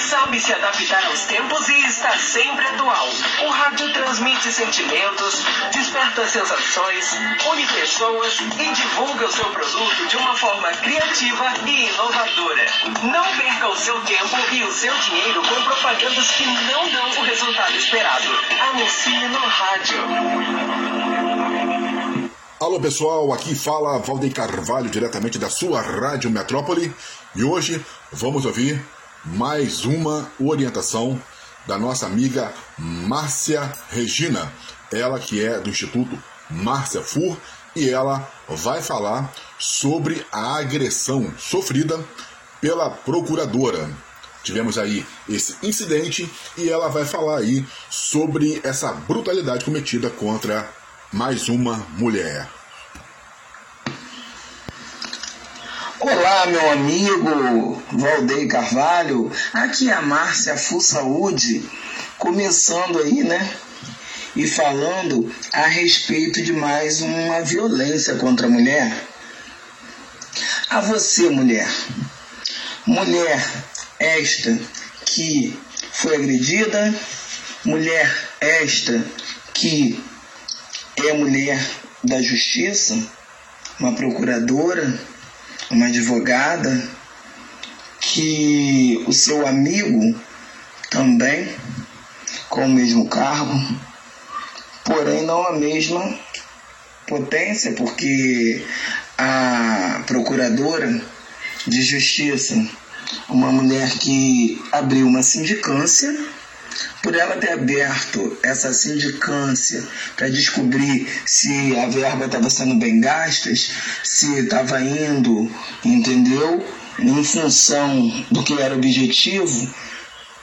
sabe se adaptar aos tempos e está sempre atual. O rádio transmite sentimentos, desperta sensações, une pessoas e divulga o seu produto de uma forma criativa e inovadora. Não perca o seu tempo e o seu dinheiro com propagandas que não dão o resultado esperado. Anuncie no rádio. Alô pessoal, aqui fala Valdeir Carvalho diretamente da sua Rádio Metrópole e hoje vamos ouvir mais uma orientação da nossa amiga Márcia Regina, ela que é do Instituto Márcia Fur e ela vai falar sobre a agressão sofrida pela procuradora. Tivemos aí esse incidente e ela vai falar aí sobre essa brutalidade cometida contra mais uma mulher. Olá, meu amigo Valdeir Carvalho. Aqui é a Márcia Fu Saúde, começando aí, né? E falando a respeito de mais uma violência contra a mulher. A você, mulher. Mulher esta que foi agredida, mulher esta que é mulher da justiça, uma procuradora, uma advogada, que o seu amigo também, com o mesmo cargo, porém não a mesma potência, porque a procuradora de justiça, uma mulher que abriu uma sindicância, por ela ter aberto essa sindicância para descobrir se a verba estava sendo bem gasta, se estava indo, entendeu? Em função do que era o objetivo,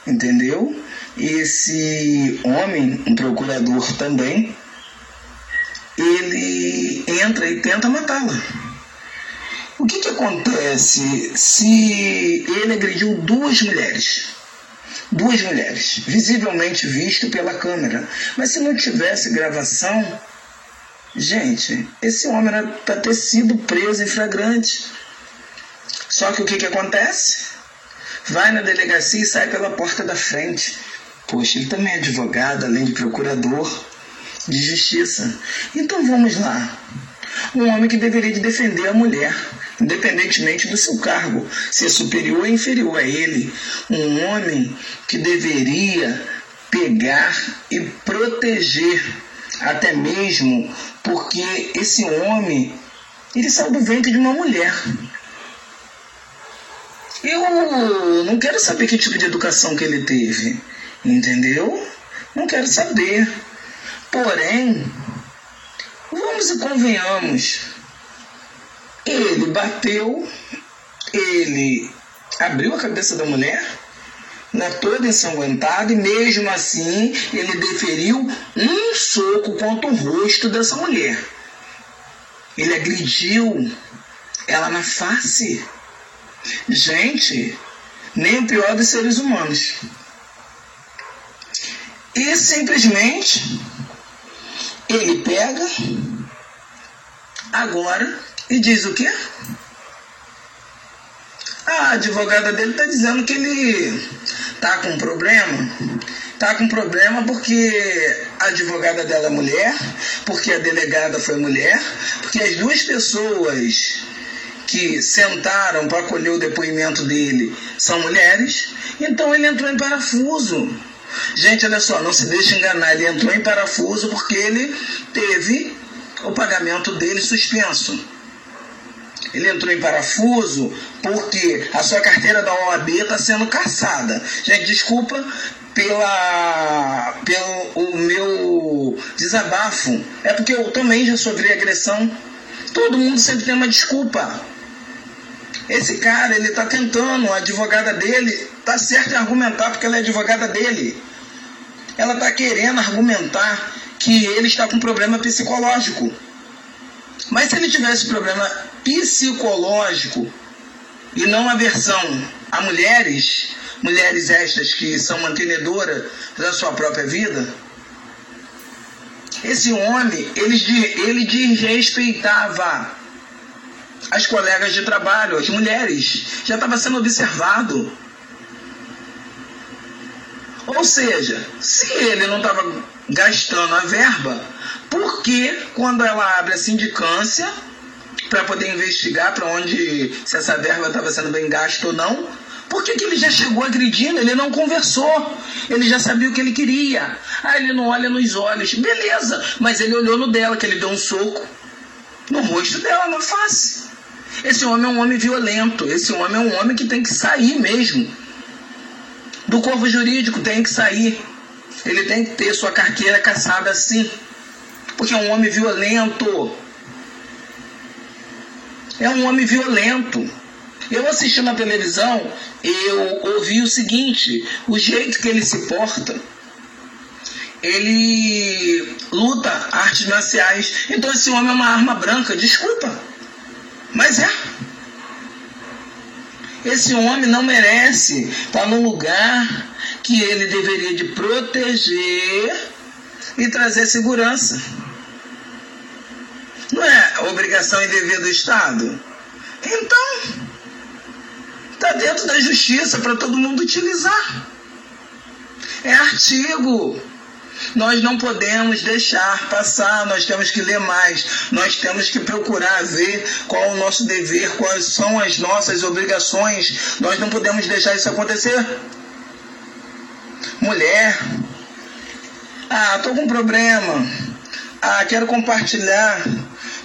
entendeu? Esse homem, um procurador também, ele entra e tenta matá-la. O que, que acontece se ele agrediu duas mulheres? Duas mulheres, visivelmente visto pela câmera. Mas se não tivesse gravação, gente, esse homem era para ter sido preso em flagrante. Só que o que, que acontece? Vai na delegacia e sai pela porta da frente. Poxa, ele também é advogado, além de procurador de justiça. Então vamos lá. Um homem que deveria de defender a mulher independentemente do seu cargo, se é superior ou inferior a ele. Um homem que deveria pegar e proteger, até mesmo porque esse homem ele saiu do ventre de uma mulher. Eu não quero saber que tipo de educação que ele teve, entendeu? Não quero saber. Porém, vamos e convenhamos, ele bateu, ele abriu a cabeça da mulher, né, toda ensanguentada, e mesmo assim ele deferiu um soco contra o rosto dessa mulher. Ele agrediu ela na face. Gente, nem o pior dos seres humanos. E simplesmente ele pega, agora e diz o quê? A advogada dele está dizendo que ele tá com problema. Tá com problema porque a advogada dela é mulher, porque a delegada foi mulher, porque as duas pessoas que sentaram para colher o depoimento dele são mulheres, então ele entrou em parafuso. Gente, olha só, não se deixe enganar, ele entrou em parafuso porque ele teve o pagamento dele suspenso. Ele entrou em parafuso porque a sua carteira da OAB está sendo caçada. Gente, desculpa pela, pelo o meu desabafo. É porque eu também já sofri agressão. Todo mundo sempre tem uma desculpa. Esse cara, ele está tentando, a advogada dele está certo em argumentar porque ela é advogada dele. Ela está querendo argumentar que ele está com problema psicológico. Mas se ele tivesse problema psicológico e não aversão a mulheres, mulheres estas que são mantenedoras da sua própria vida, esse homem, ele, ele desrespeitava as colegas de trabalho, as mulheres, já estava sendo observado. Ou seja, se ele não estava gastando a verba, por que quando ela abre a sindicância para poder investigar para onde se essa verba estava sendo bem gasta ou não, por que, que ele já chegou agredindo? Ele não conversou. Ele já sabia o que ele queria. Ah, ele não olha nos olhos. Beleza, mas ele olhou no dela, que ele deu um soco no rosto dela, na face. Esse homem é um homem violento. Esse homem é um homem que tem que sair mesmo. Do corpo jurídico tem que sair. Ele tem que ter sua carteira caçada assim. Porque é um homem violento. É um homem violento. Eu assisti na televisão, eu ouvi o seguinte: o jeito que ele se porta. Ele luta artes marciais. Então esse homem é uma arma branca. Desculpa. Mas é. Esse homem não merece estar no lugar que ele deveria de proteger e trazer segurança. Não é obrigação e dever do Estado? Então, está dentro da justiça para todo mundo utilizar. É artigo nós não podemos deixar passar, nós temos que ler mais, nós temos que procurar ver qual é o nosso dever, quais são as nossas obrigações. Nós não podemos deixar isso acontecer. Mulher, ah, tô com problema. Ah, quero compartilhar.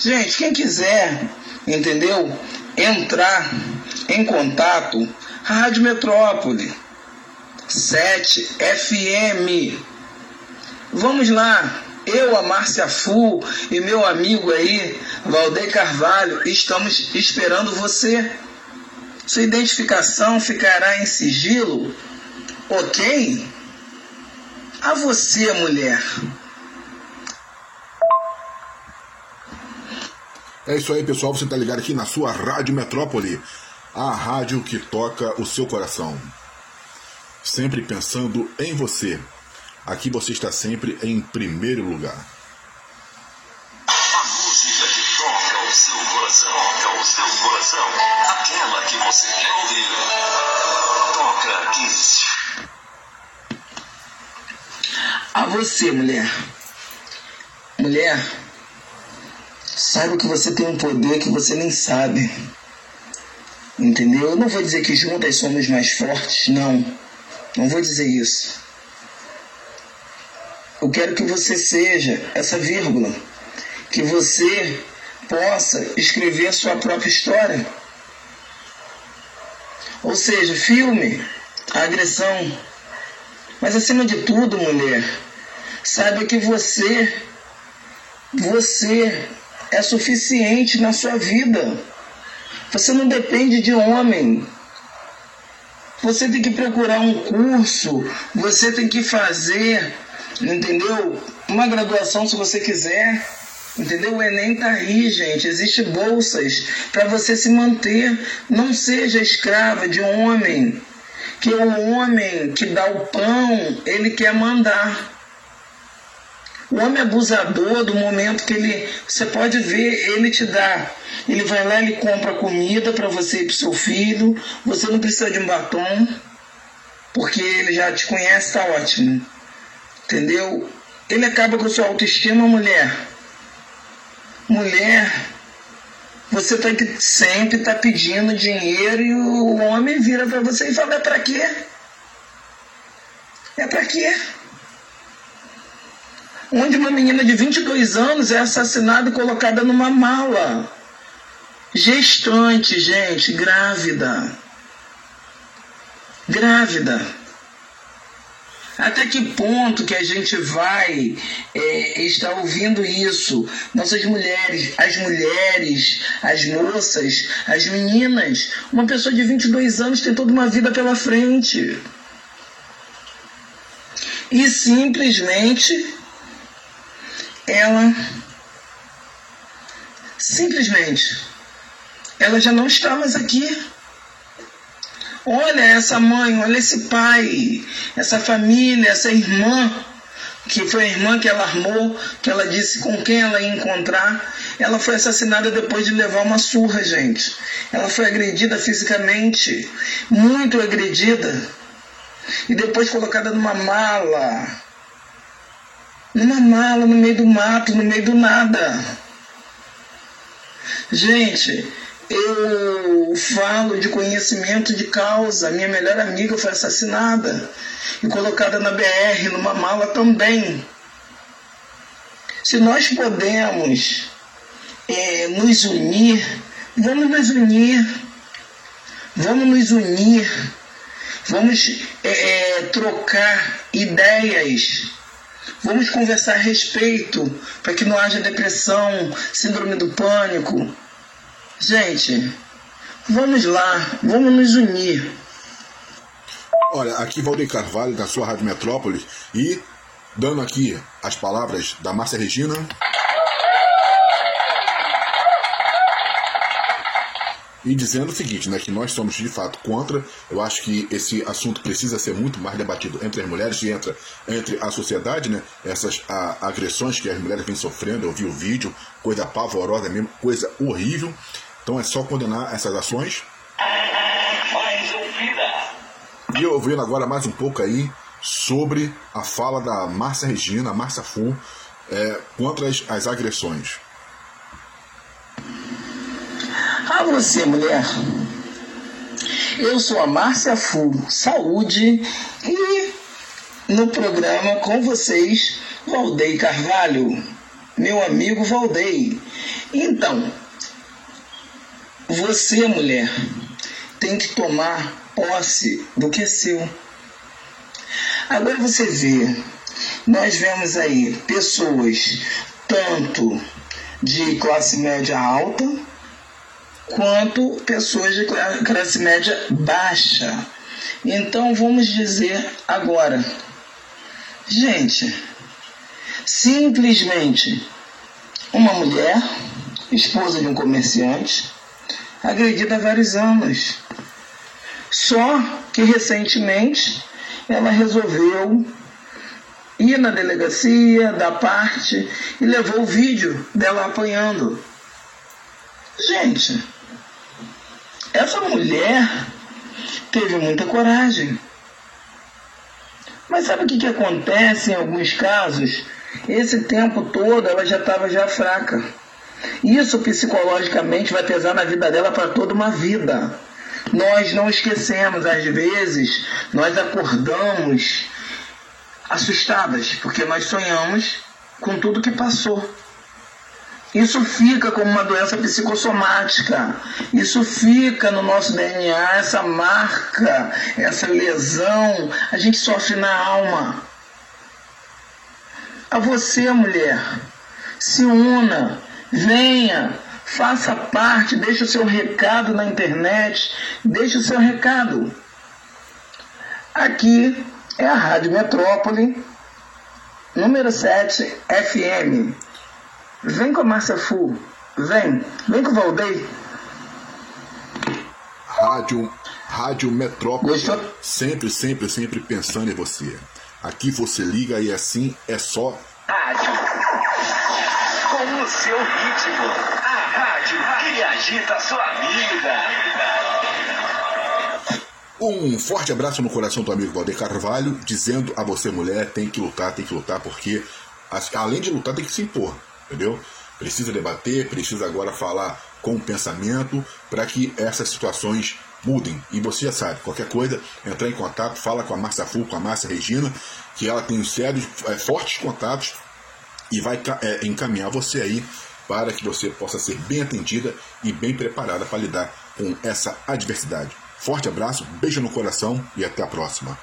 Gente, quem quiser, entendeu? Entrar em contato, Rádio Metrópole 7 FM Vamos lá, eu, a Márcia Fu e meu amigo aí, Valdeir Carvalho, estamos esperando você. Sua identificação ficará em sigilo, ok? A você, mulher. É isso aí, pessoal. Você está ligado aqui na sua Rádio Metrópole, a rádio que toca o seu coração. Sempre pensando em você. Aqui você está sempre em primeiro lugar. A música que toca o seu coração, toca o seu coração, aquela que você quer ouvir. Toca aqui. A você, mulher. Mulher, saiba que você tem um poder que você nem sabe. Entendeu? Eu não vou dizer que juntas somos mais fortes, não. Não vou dizer isso. Eu quero que você seja essa vírgula, que você possa escrever a sua própria história. Ou seja, filme a agressão. Mas acima de tudo, mulher, saiba que você, você é suficiente na sua vida. Você não depende de homem. Você tem que procurar um curso, você tem que fazer entendeu? Uma graduação se você quiser, entendeu? O Enem tá aí, gente. Existem bolsas para você se manter. Não seja escrava de um homem, que o homem que dá o pão, ele quer mandar. O homem abusador, do momento que ele, você pode ver, ele te dá. Ele vai lá, ele compra comida para você e para seu filho. Você não precisa de um batom, porque ele já te conhece, tá ótimo entendeu? Ele acaba com sua autoestima, mulher. Mulher, você tem que sempre estar tá pedindo dinheiro e o homem vira para você e fala: é para quê? É para quê? Onde uma menina de 22 anos é assassinada e colocada numa mala. Gestante, gente, grávida. Grávida. Até que ponto que a gente vai é, estar ouvindo isso? Nossas mulheres, as mulheres, as moças, as meninas. Uma pessoa de 22 anos tem toda uma vida pela frente. E simplesmente ela simplesmente ela já não está mais aqui. Olha essa mãe, olha esse pai, essa família, essa irmã, que foi a irmã que ela armou, que ela disse com quem ela ia encontrar. Ela foi assassinada depois de levar uma surra, gente. Ela foi agredida fisicamente, muito agredida. e depois colocada numa mala. Numa mala no meio do mato, no meio do nada. Gente, eu falo de conhecimento de causa. Minha melhor amiga foi assassinada e colocada na BR, numa mala também. Se nós podemos é, nos unir, vamos nos unir. Vamos nos unir. Vamos é, é, trocar ideias. Vamos conversar a respeito para que não haja depressão, síndrome do pânico. Gente, vamos lá, vamos nos unir. Olha, aqui Valdeir Carvalho, da sua Rádio Metrópolis, e dando aqui as palavras da Márcia Regina. E dizendo o seguinte, né, que nós somos de fato contra. Eu acho que esse assunto precisa ser muito mais debatido entre as mulheres e entre, entre a sociedade, né? Essas a, agressões que as mulheres vêm sofrendo. Eu vi o vídeo, coisa pavorosa mesmo, coisa horrível. Então é só condenar essas ações. E ouvindo agora mais um pouco aí sobre a fala da Márcia Regina, Márcia Fu, é, contra as, as agressões. A você, mulher. Eu sou a Márcia Fu, saúde, e no programa com vocês, Valdei Carvalho, meu amigo Valdei. Então, você, mulher, tem que tomar posse do que é seu. Agora você vê, nós vemos aí pessoas tanto de classe média alta quanto pessoas de classe média baixa. Então vamos dizer agora, gente, simplesmente uma mulher, esposa de um comerciante, agredida há vários anos. Só que recentemente ela resolveu ir na delegacia, dar parte e levou o vídeo dela apanhando. Gente, essa mulher teve muita coragem. Mas sabe o que, que acontece em alguns casos? Esse tempo todo ela já estava já fraca. Isso psicologicamente vai pesar na vida dela para toda uma vida. Nós não esquecemos, às vezes, nós acordamos assustadas, porque nós sonhamos com tudo que passou. Isso fica como uma doença psicossomática. Isso fica no nosso DNA, essa marca, essa lesão, a gente sofre na alma. A você, mulher, se una, venha, faça parte, deixe o seu recado na internet, deixe o seu recado. Aqui é a Rádio Metrópole, número 7 FM. Vem com a Márcia Fu, vem, vem com o Valdei. Rádio, Rádio Metrópole, sempre, sempre, sempre pensando em você. Aqui você liga e assim é só. Rádio. Com o seu ritmo. A rádio que agita a sua vida. Um forte abraço no coração do amigo Valdir Carvalho, dizendo a você, mulher, tem que lutar, tem que lutar, porque além de lutar, tem que se impor, entendeu? Precisa debater, precisa agora falar com o pensamento para que essas situações mudem. E você já sabe, qualquer coisa, entrar em contato, fala com a Márcia Fu, com a Márcia Regina, que ela tem sérios, é, fortes contatos e vai é, encaminhar você aí para que você possa ser bem atendida e bem preparada para lidar com essa adversidade. Forte abraço, beijo no coração e até a próxima.